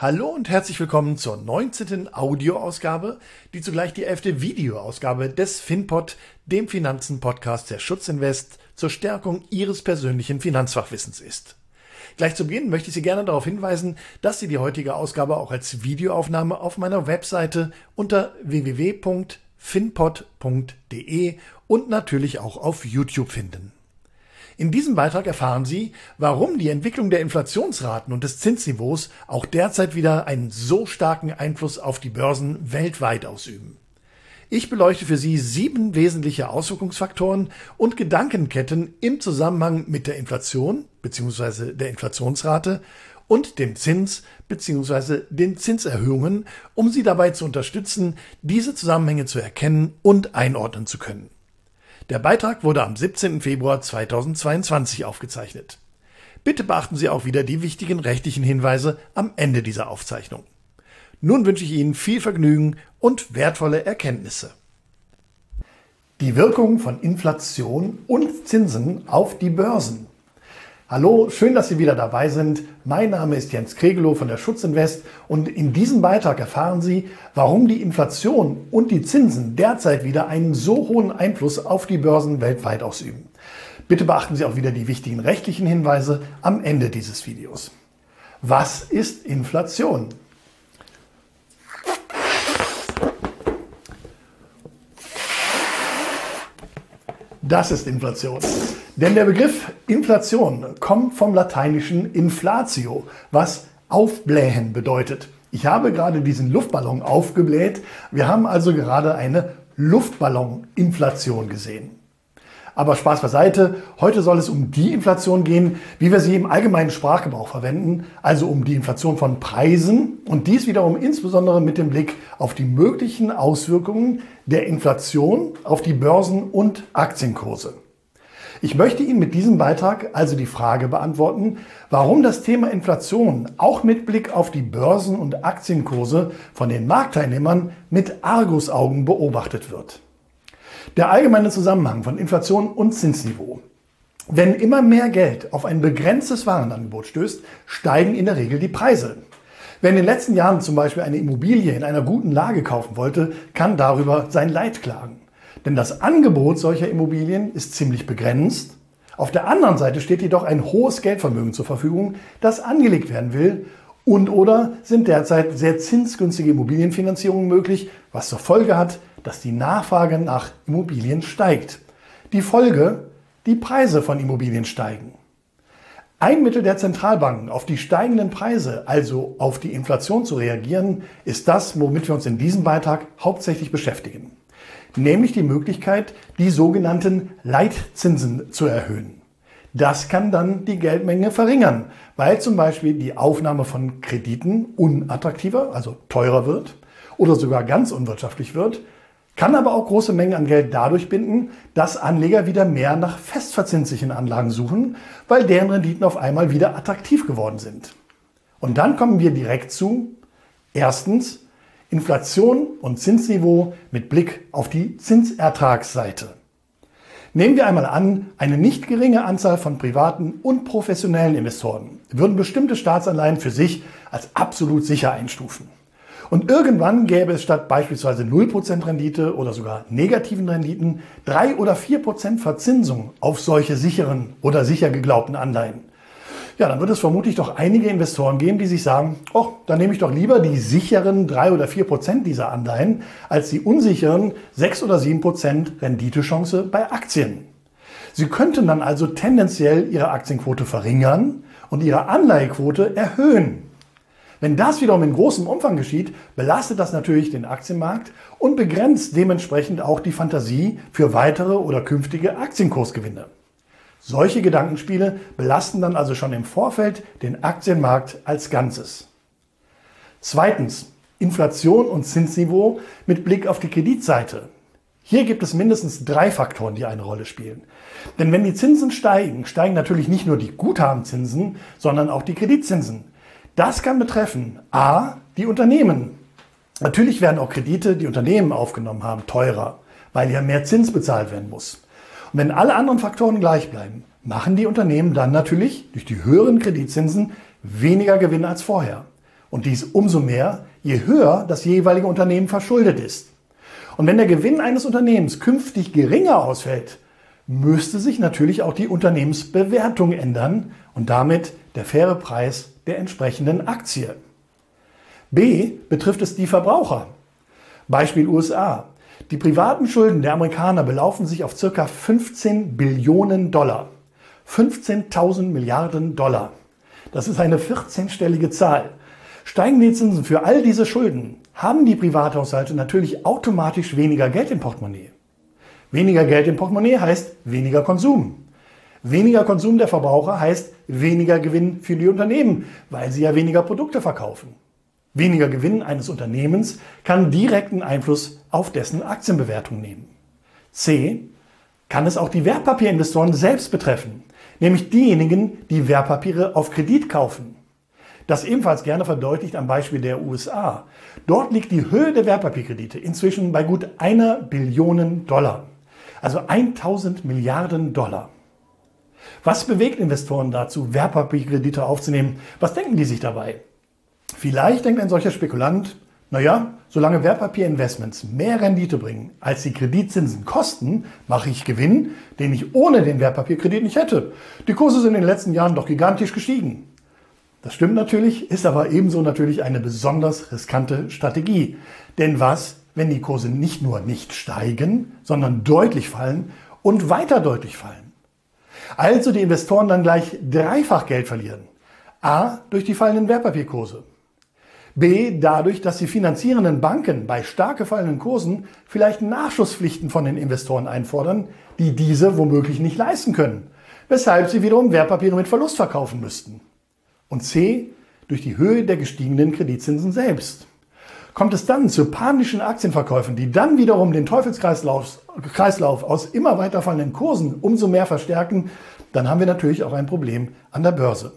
Hallo und herzlich willkommen zur 19. Audioausgabe, die zugleich die 11. Videoausgabe des FinPod, dem Finanzen-Podcast der Schutzinvest zur Stärkung Ihres persönlichen Finanzfachwissens ist. Gleich zu Beginn möchte ich Sie gerne darauf hinweisen, dass Sie die heutige Ausgabe auch als Videoaufnahme auf meiner Webseite unter www.finpod.de und natürlich auch auf YouTube finden. In diesem Beitrag erfahren Sie, warum die Entwicklung der Inflationsraten und des Zinsniveaus auch derzeit wieder einen so starken Einfluss auf die Börsen weltweit ausüben. Ich beleuchte für Sie sieben wesentliche Auswirkungsfaktoren und Gedankenketten im Zusammenhang mit der Inflation bzw. der Inflationsrate und dem Zins bzw. den Zinserhöhungen, um Sie dabei zu unterstützen, diese Zusammenhänge zu erkennen und einordnen zu können. Der Beitrag wurde am 17. Februar 2022 aufgezeichnet. Bitte beachten Sie auch wieder die wichtigen rechtlichen Hinweise am Ende dieser Aufzeichnung. Nun wünsche ich Ihnen viel Vergnügen und wertvolle Erkenntnisse. Die Wirkung von Inflation und Zinsen auf die Börsen. Hallo, schön, dass Sie wieder dabei sind. Mein Name ist Jens Kregelow von der Schutzinvest und in diesem Beitrag erfahren Sie, warum die Inflation und die Zinsen derzeit wieder einen so hohen Einfluss auf die Börsen weltweit ausüben. Bitte beachten Sie auch wieder die wichtigen rechtlichen Hinweise am Ende dieses Videos. Was ist Inflation? Das ist Inflation. Denn der Begriff Inflation kommt vom lateinischen inflatio, was aufblähen bedeutet. Ich habe gerade diesen Luftballon aufgebläht. Wir haben also gerade eine Luftballoninflation gesehen. Aber Spaß beiseite, heute soll es um die Inflation gehen, wie wir sie im allgemeinen Sprachgebrauch verwenden, also um die Inflation von Preisen und dies wiederum insbesondere mit dem Blick auf die möglichen Auswirkungen der Inflation auf die Börsen und Aktienkurse. Ich möchte Ihnen mit diesem Beitrag also die Frage beantworten, warum das Thema Inflation auch mit Blick auf die Börsen und Aktienkurse von den Marktteilnehmern mit Argusaugen beobachtet wird. Der allgemeine Zusammenhang von Inflation und Zinsniveau. Wenn immer mehr Geld auf ein begrenztes Warenangebot stößt, steigen in der Regel die Preise. Wer in den letzten Jahren zum Beispiel eine Immobilie in einer guten Lage kaufen wollte, kann darüber sein Leid klagen. Denn das Angebot solcher Immobilien ist ziemlich begrenzt. Auf der anderen Seite steht jedoch ein hohes Geldvermögen zur Verfügung, das angelegt werden will und oder sind derzeit sehr zinsgünstige Immobilienfinanzierungen möglich, was zur Folge hat, dass die Nachfrage nach Immobilien steigt. Die Folge, die Preise von Immobilien steigen. Ein Mittel der Zentralbanken, auf die steigenden Preise, also auf die Inflation zu reagieren, ist das, womit wir uns in diesem Beitrag hauptsächlich beschäftigen. Nämlich die Möglichkeit, die sogenannten Leitzinsen zu erhöhen. Das kann dann die Geldmenge verringern, weil zum Beispiel die Aufnahme von Krediten unattraktiver, also teurer wird oder sogar ganz unwirtschaftlich wird, kann aber auch große Mengen an Geld dadurch binden, dass Anleger wieder mehr nach festverzinslichen Anlagen suchen, weil deren Renditen auf einmal wieder attraktiv geworden sind. Und dann kommen wir direkt zu, erstens, Inflation und Zinsniveau mit Blick auf die Zinsertragsseite. Nehmen wir einmal an, eine nicht geringe Anzahl von privaten und professionellen Investoren würden bestimmte Staatsanleihen für sich als absolut sicher einstufen. Und irgendwann gäbe es statt beispielsweise 0% Rendite oder sogar negativen Renditen 3 oder 4% Verzinsung auf solche sicheren oder sicher geglaubten Anleihen. Ja, dann wird es vermutlich doch einige Investoren geben, die sich sagen, oh, dann nehme ich doch lieber die sicheren 3 oder 4% dieser Anleihen als die unsicheren 6 oder 7% Renditechance bei Aktien. Sie könnten dann also tendenziell ihre Aktienquote verringern und ihre Anleihequote erhöhen. Wenn das wiederum in großem Umfang geschieht, belastet das natürlich den Aktienmarkt und begrenzt dementsprechend auch die Fantasie für weitere oder künftige Aktienkursgewinne. Solche Gedankenspiele belasten dann also schon im Vorfeld den Aktienmarkt als Ganzes. Zweitens, Inflation und Zinsniveau mit Blick auf die Kreditseite. Hier gibt es mindestens drei Faktoren, die eine Rolle spielen. Denn wenn die Zinsen steigen, steigen natürlich nicht nur die Guthabenzinsen, sondern auch die Kreditzinsen. Das kann betreffen a. die Unternehmen. Natürlich werden auch Kredite, die Unternehmen aufgenommen haben, teurer, weil ja mehr Zins bezahlt werden muss. Und wenn alle anderen Faktoren gleich bleiben, machen die Unternehmen dann natürlich durch die höheren Kreditzinsen weniger Gewinne als vorher. Und dies umso mehr, je höher das jeweilige Unternehmen verschuldet ist. Und wenn der Gewinn eines Unternehmens künftig geringer ausfällt, müsste sich natürlich auch die Unternehmensbewertung ändern und damit der faire Preis der entsprechenden Aktie. B betrifft es die Verbraucher. Beispiel USA. Die privaten Schulden der Amerikaner belaufen sich auf ca. 15 Billionen Dollar. 15.000 Milliarden Dollar. Das ist eine 14-stellige Zahl. Steigen die Zinsen für all diese Schulden, haben die Privathaushalte natürlich automatisch weniger Geld im Portemonnaie. Weniger Geld im Portemonnaie heißt weniger Konsum. Weniger Konsum der Verbraucher heißt weniger Gewinn für die Unternehmen, weil sie ja weniger Produkte verkaufen. Weniger Gewinn eines Unternehmens kann direkten Einfluss auf dessen Aktienbewertung nehmen. C. Kann es auch die Wertpapierinvestoren selbst betreffen, nämlich diejenigen, die Wertpapiere auf Kredit kaufen. Das ebenfalls gerne verdeutlicht am Beispiel der USA. Dort liegt die Höhe der Wertpapierkredite inzwischen bei gut einer Billion Dollar. Also 1000 Milliarden Dollar. Was bewegt Investoren dazu, Wertpapierkredite aufzunehmen? Was denken die sich dabei? Vielleicht denkt ein solcher Spekulant, naja, solange Wertpapierinvestments mehr Rendite bringen, als die Kreditzinsen kosten, mache ich Gewinn, den ich ohne den Wertpapierkredit nicht hätte. Die Kurse sind in den letzten Jahren doch gigantisch gestiegen. Das stimmt natürlich, ist aber ebenso natürlich eine besonders riskante Strategie. Denn was, wenn die Kurse nicht nur nicht steigen, sondern deutlich fallen und weiter deutlich fallen? Also die Investoren dann gleich dreifach Geld verlieren. A. Durch die fallenden Wertpapierkurse. B. Dadurch, dass die finanzierenden Banken bei stark gefallenen Kursen vielleicht Nachschusspflichten von den Investoren einfordern, die diese womöglich nicht leisten können, weshalb sie wiederum Wertpapiere mit Verlust verkaufen müssten. Und C, durch die Höhe der gestiegenen Kreditzinsen selbst. Kommt es dann zu panischen Aktienverkäufen, die dann wiederum den Teufelskreislauf Kreislauf aus immer weiter fallenden Kursen umso mehr verstärken, dann haben wir natürlich auch ein Problem an der Börse.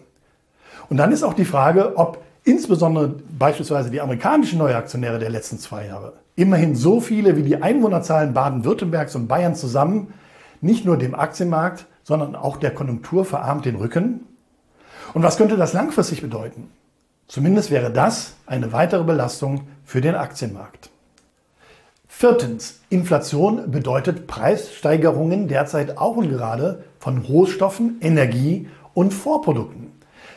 Und dann ist auch die Frage, ob insbesondere beispielsweise die amerikanischen Neuaktionäre der letzten zwei Jahre, immerhin so viele wie die Einwohnerzahlen Baden-Württembergs und Bayern zusammen, nicht nur dem Aktienmarkt, sondern auch der Konjunktur verarmt den Rücken und was könnte das langfristig bedeuten? Zumindest wäre das eine weitere Belastung für den Aktienmarkt. Viertens, Inflation bedeutet Preissteigerungen derzeit auch und gerade von Rohstoffen, Energie und Vorprodukten.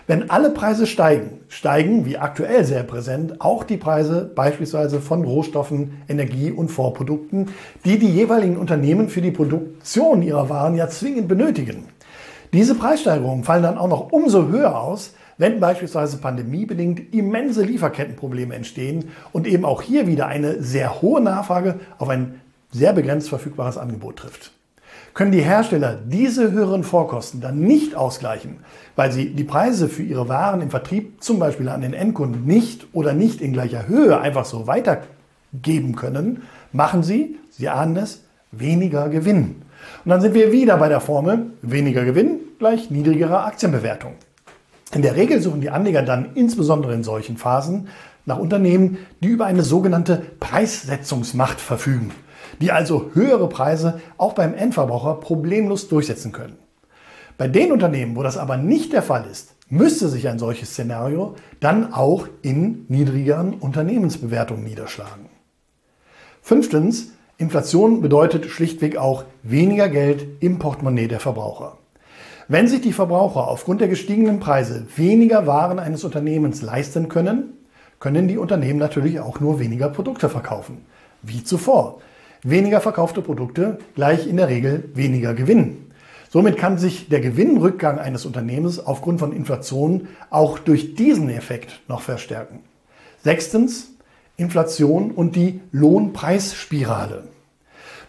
Wenn alle Preise steigen, steigen, wie aktuell sehr präsent, auch die Preise beispielsweise von Rohstoffen, Energie und Vorprodukten, die die jeweiligen Unternehmen für die Produktion ihrer Waren ja zwingend benötigen. Diese Preissteigerungen fallen dann auch noch umso höher aus, wenn beispielsweise pandemiebedingt immense Lieferkettenprobleme entstehen und eben auch hier wieder eine sehr hohe Nachfrage auf ein sehr begrenzt verfügbares Angebot trifft. Können die Hersteller diese höheren Vorkosten dann nicht ausgleichen, weil sie die Preise für ihre Waren im Vertrieb zum Beispiel an den Endkunden nicht oder nicht in gleicher Höhe einfach so weitergeben können, machen sie, Sie ahnen es, weniger Gewinn. Und dann sind wir wieder bei der Formel weniger Gewinn gleich niedrigere Aktienbewertung. In der Regel suchen die Anleger dann insbesondere in solchen Phasen nach Unternehmen, die über eine sogenannte Preissetzungsmacht verfügen, die also höhere Preise auch beim Endverbraucher problemlos durchsetzen können. Bei den Unternehmen, wo das aber nicht der Fall ist, müsste sich ein solches Szenario dann auch in niedrigeren Unternehmensbewertungen niederschlagen. Fünftens, Inflation bedeutet schlichtweg auch weniger Geld im Portemonnaie der Verbraucher. Wenn sich die Verbraucher aufgrund der gestiegenen Preise weniger Waren eines Unternehmens leisten können, können die Unternehmen natürlich auch nur weniger Produkte verkaufen. Wie zuvor. Weniger verkaufte Produkte gleich in der Regel weniger Gewinn. Somit kann sich der Gewinnrückgang eines Unternehmens aufgrund von Inflation auch durch diesen Effekt noch verstärken. Sechstens, Inflation und die Lohnpreisspirale.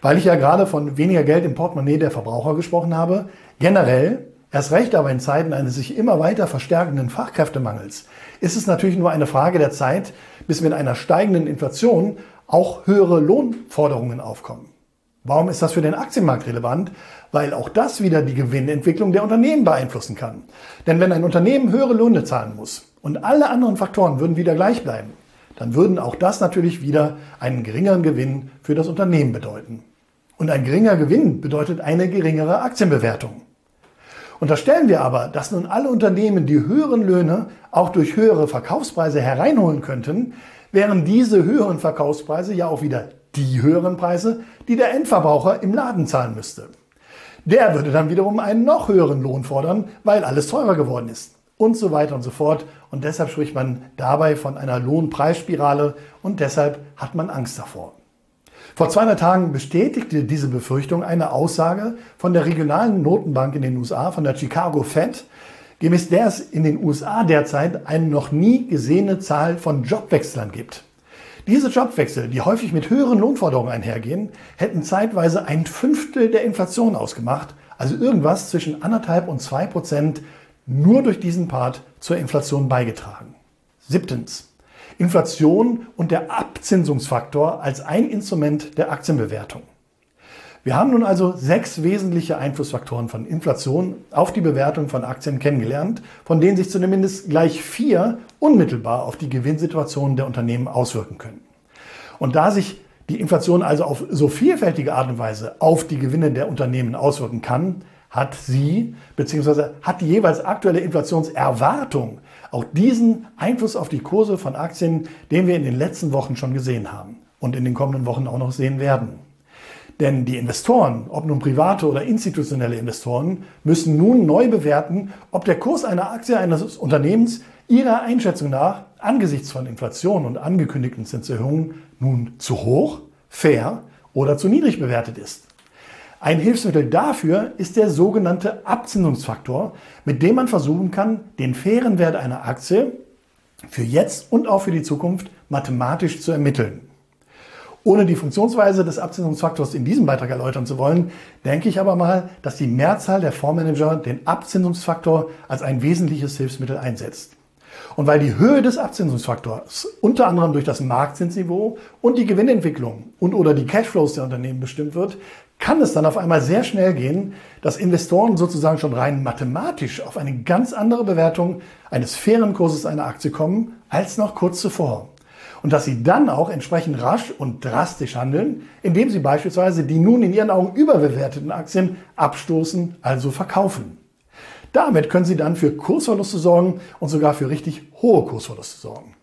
Weil ich ja gerade von weniger Geld im Portemonnaie der Verbraucher gesprochen habe, generell, erst recht aber in Zeiten eines sich immer weiter verstärkenden Fachkräftemangels, ist es natürlich nur eine Frage der Zeit, bis mit einer steigenden Inflation auch höhere Lohnforderungen aufkommen. Warum ist das für den Aktienmarkt relevant? Weil auch das wieder die Gewinnentwicklung der Unternehmen beeinflussen kann. Denn wenn ein Unternehmen höhere Löhne zahlen muss und alle anderen Faktoren würden wieder gleich bleiben, dann würden auch das natürlich wieder einen geringeren Gewinn für das Unternehmen bedeuten. Und ein geringer Gewinn bedeutet eine geringere Aktienbewertung. Unterstellen wir aber, dass nun alle Unternehmen die höheren Löhne auch durch höhere Verkaufspreise hereinholen könnten, wären diese höheren Verkaufspreise ja auch wieder die höheren Preise, die der Endverbraucher im Laden zahlen müsste. Der würde dann wiederum einen noch höheren Lohn fordern, weil alles teurer geworden ist. Und so weiter und so fort. Und deshalb spricht man dabei von einer Lohnpreisspirale und deshalb hat man Angst davor. Vor 200 Tagen bestätigte diese Befürchtung eine Aussage von der regionalen Notenbank in den USA, von der Chicago Fed, gemäß der es in den USA derzeit eine noch nie gesehene Zahl von Jobwechslern gibt. Diese Jobwechsel, die häufig mit höheren Lohnforderungen einhergehen, hätten zeitweise ein Fünftel der Inflation ausgemacht, also irgendwas zwischen anderthalb und zwei Prozent nur durch diesen Part zur Inflation beigetragen. Siebtens. Inflation und der Abzinsungsfaktor als ein Instrument der Aktienbewertung. Wir haben nun also sechs wesentliche Einflussfaktoren von Inflation auf die Bewertung von Aktien kennengelernt, von denen sich zumindest gleich vier unmittelbar auf die Gewinnsituation der Unternehmen auswirken können. Und da sich die Inflation also auf so vielfältige Art und Weise auf die Gewinne der Unternehmen auswirken kann, hat sie bzw. hat die jeweils aktuelle Inflationserwartung auch diesen Einfluss auf die Kurse von Aktien, den wir in den letzten Wochen schon gesehen haben und in den kommenden Wochen auch noch sehen werden. Denn die Investoren, ob nun private oder institutionelle Investoren, müssen nun neu bewerten, ob der Kurs einer Aktie eines Unternehmens ihrer Einschätzung nach angesichts von Inflation und angekündigten Zinserhöhungen nun zu hoch, fair oder zu niedrig bewertet ist. Ein Hilfsmittel dafür ist der sogenannte Abzinsungsfaktor, mit dem man versuchen kann, den fairen Wert einer Aktie für jetzt und auch für die Zukunft mathematisch zu ermitteln. Ohne die Funktionsweise des Abzinsungsfaktors in diesem Beitrag erläutern zu wollen, denke ich aber mal, dass die Mehrzahl der Fondsmanager den Abzinsungsfaktor als ein wesentliches Hilfsmittel einsetzt. Und weil die Höhe des Abzinsungsfaktors unter anderem durch das Marktzinsniveau und die Gewinnentwicklung und oder die Cashflows der Unternehmen bestimmt wird, kann es dann auf einmal sehr schnell gehen, dass Investoren sozusagen schon rein mathematisch auf eine ganz andere Bewertung eines fairen Kurses einer Aktie kommen als noch kurz zuvor und dass sie dann auch entsprechend rasch und drastisch handeln, indem sie beispielsweise die nun in ihren Augen überbewerteten Aktien abstoßen, also verkaufen. Damit können sie dann für Kursverluste sorgen und sogar für richtig hohe Kursverluste sorgen.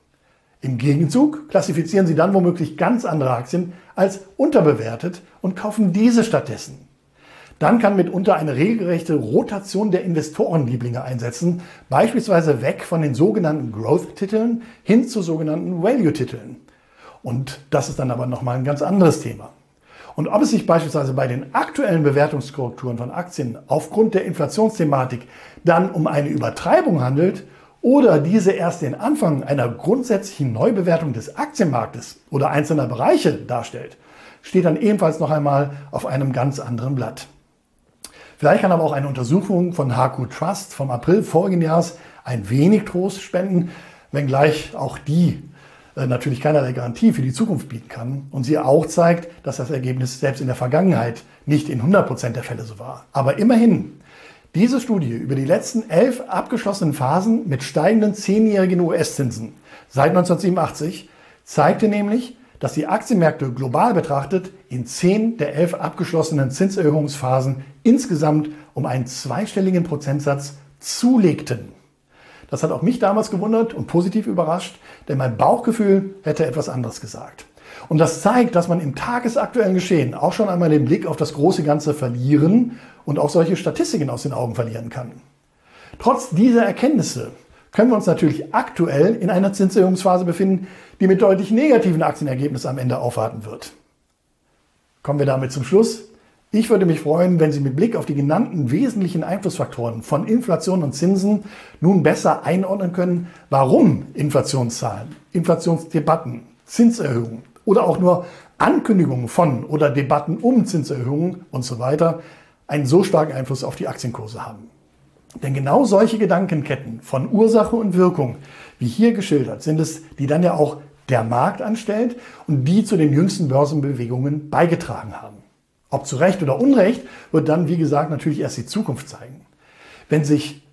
Im Gegenzug klassifizieren sie dann womöglich ganz andere Aktien als unterbewertet und kaufen diese stattdessen. Dann kann mitunter eine regelrechte Rotation der Investorenlieblinge einsetzen, beispielsweise weg von den sogenannten Growth-Titeln hin zu sogenannten Value-Titeln. Und das ist dann aber nochmal ein ganz anderes Thema. Und ob es sich beispielsweise bei den aktuellen Bewertungskorrekturen von Aktien aufgrund der Inflationsthematik dann um eine Übertreibung handelt oder diese erst den Anfang einer grundsätzlichen Neubewertung des Aktienmarktes oder einzelner Bereiche darstellt, steht dann ebenfalls noch einmal auf einem ganz anderen Blatt. Vielleicht kann aber auch eine Untersuchung von HQ Trust vom April vorigen Jahres ein wenig Trost spenden, wenngleich auch die äh, natürlich keinerlei Garantie für die Zukunft bieten kann und sie auch zeigt, dass das Ergebnis selbst in der Vergangenheit nicht in 100 Prozent der Fälle so war. Aber immerhin, diese Studie über die letzten elf abgeschlossenen Phasen mit steigenden zehnjährigen US-Zinsen seit 1987 zeigte nämlich, dass die Aktienmärkte global betrachtet in zehn der elf abgeschlossenen Zinserhöhungsphasen insgesamt um einen zweistelligen Prozentsatz zulegten. Das hat auch mich damals gewundert und positiv überrascht, denn mein Bauchgefühl hätte etwas anderes gesagt. Und das zeigt, dass man im tagesaktuellen Geschehen auch schon einmal den Blick auf das große Ganze verlieren und auch solche Statistiken aus den Augen verlieren kann. Trotz dieser Erkenntnisse können wir uns natürlich aktuell in einer Zinserhöhungsphase befinden, die mit deutlich negativen Aktienergebnissen am Ende aufwarten wird. Kommen wir damit zum Schluss. Ich würde mich freuen, wenn Sie mit Blick auf die genannten wesentlichen Einflussfaktoren von Inflation und Zinsen nun besser einordnen können, warum Inflationszahlen, Inflationsdebatten, Zinserhöhungen oder auch nur Ankündigungen von oder Debatten um Zinserhöhungen und so weiter einen so starken Einfluss auf die Aktienkurse haben. Denn genau solche Gedankenketten von Ursache und Wirkung, wie hier geschildert, sind es, die dann ja auch der Markt anstellt und die zu den jüngsten Börsenbewegungen beigetragen haben. Ob zu Recht oder Unrecht, wird dann, wie gesagt, natürlich erst die Zukunft zeigen. Wenn sich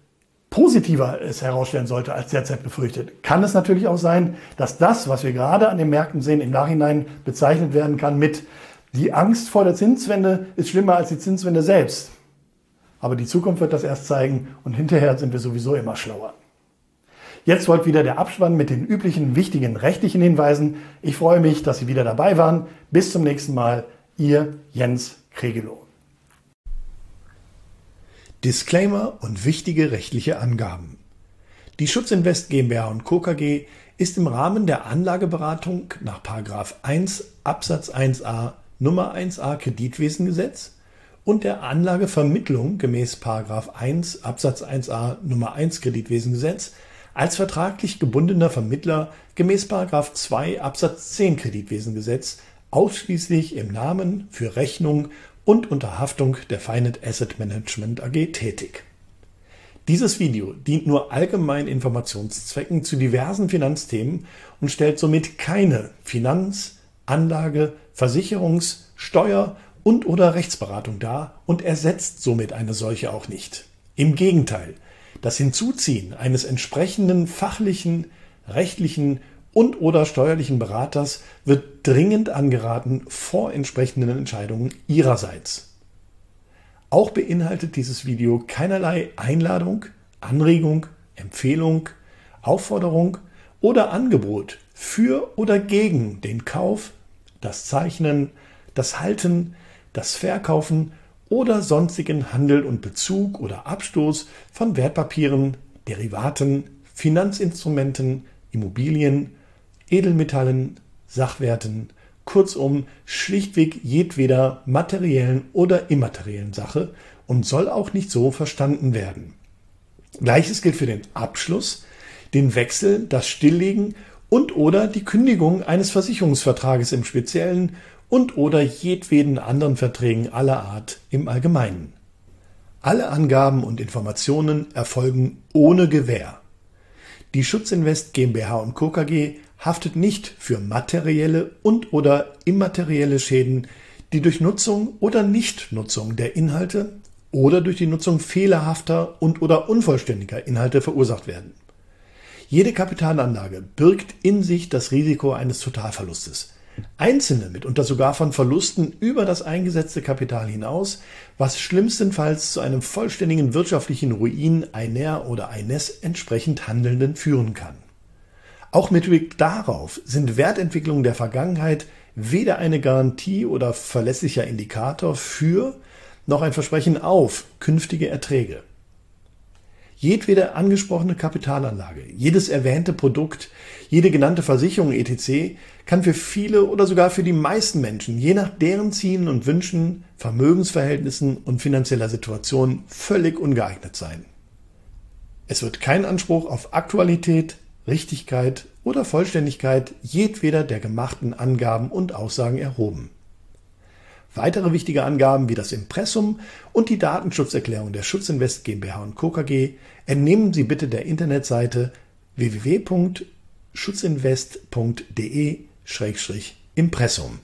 positiver es herausstellen sollte als derzeit befürchtet, kann es natürlich auch sein, dass das, was wir gerade an den Märkten sehen, im Nachhinein bezeichnet werden kann mit die Angst vor der Zinswende ist schlimmer als die Zinswende selbst. Aber die Zukunft wird das erst zeigen und hinterher sind wir sowieso immer schlauer. Jetzt folgt wieder der Abspann mit den üblichen wichtigen rechtlichen Hinweisen. Ich freue mich, dass Sie wieder dabei waren. Bis zum nächsten Mal. Ihr Jens Kregelow. Disclaimer und wichtige rechtliche Angaben. Die Schutzinvest GmbH und Co. KG ist im Rahmen der Anlageberatung nach 1 Absatz 1a Nummer 1a Kreditwesengesetz und der Anlagevermittlung gemäß 1 Absatz 1a Nummer 1 Kreditwesengesetz als vertraglich gebundener Vermittler gemäß 2 Absatz 10 Kreditwesengesetz ausschließlich im Namen für Rechnung und unter Haftung der Finite Asset Management AG tätig. Dieses Video dient nur allgemeinen Informationszwecken zu diversen Finanzthemen und stellt somit keine Finanz-, Anlage-, Versicherungs-, Steuer- und oder Rechtsberatung dar und ersetzt somit eine solche auch nicht. Im Gegenteil, das Hinzuziehen eines entsprechenden fachlichen, rechtlichen und oder steuerlichen Beraters wird dringend angeraten vor entsprechenden Entscheidungen Ihrerseits. Auch beinhaltet dieses Video keinerlei Einladung, Anregung, Empfehlung, Aufforderung oder Angebot für oder gegen den Kauf, das Zeichnen, das Halten, das Verkaufen oder sonstigen Handel und Bezug oder Abstoß von Wertpapieren, Derivaten, Finanzinstrumenten, Immobilien, Edelmetallen, Sachwerten, kurzum schlichtweg jedweder materiellen oder immateriellen Sache und soll auch nicht so verstanden werden. Gleiches gilt für den Abschluss, den Wechsel, das Stilllegen und oder die Kündigung eines Versicherungsvertrages im Speziellen und oder jedweden anderen Verträgen aller Art im Allgemeinen. Alle Angaben und Informationen erfolgen ohne Gewähr. Die Schutzinvest GmbH und Co. KG haftet nicht für materielle und oder immaterielle Schäden, die durch Nutzung oder Nichtnutzung der Inhalte oder durch die Nutzung fehlerhafter und oder unvollständiger Inhalte verursacht werden. Jede Kapitalanlage birgt in sich das Risiko eines Totalverlustes. Einzelne mitunter sogar von Verlusten über das eingesetzte Kapital hinaus, was schlimmstenfalls zu einem vollständigen wirtschaftlichen Ruin einer oder eines entsprechend Handelnden führen kann. Auch mit Blick darauf sind Wertentwicklungen der Vergangenheit weder eine Garantie oder verlässlicher Indikator für noch ein Versprechen auf künftige Erträge. Jedwede angesprochene Kapitalanlage, jedes erwähnte Produkt, jede genannte Versicherung etc. kann für viele oder sogar für die meisten Menschen, je nach deren Zielen und Wünschen, Vermögensverhältnissen und finanzieller Situation völlig ungeeignet sein. Es wird kein Anspruch auf Aktualität, Richtigkeit oder Vollständigkeit jedweder der gemachten Angaben und Aussagen erhoben. Weitere wichtige Angaben wie das Impressum und die Datenschutzerklärung der Schutzinvest GmbH und Co. KG entnehmen Sie bitte der Internetseite www.schutzinvest.de-impressum.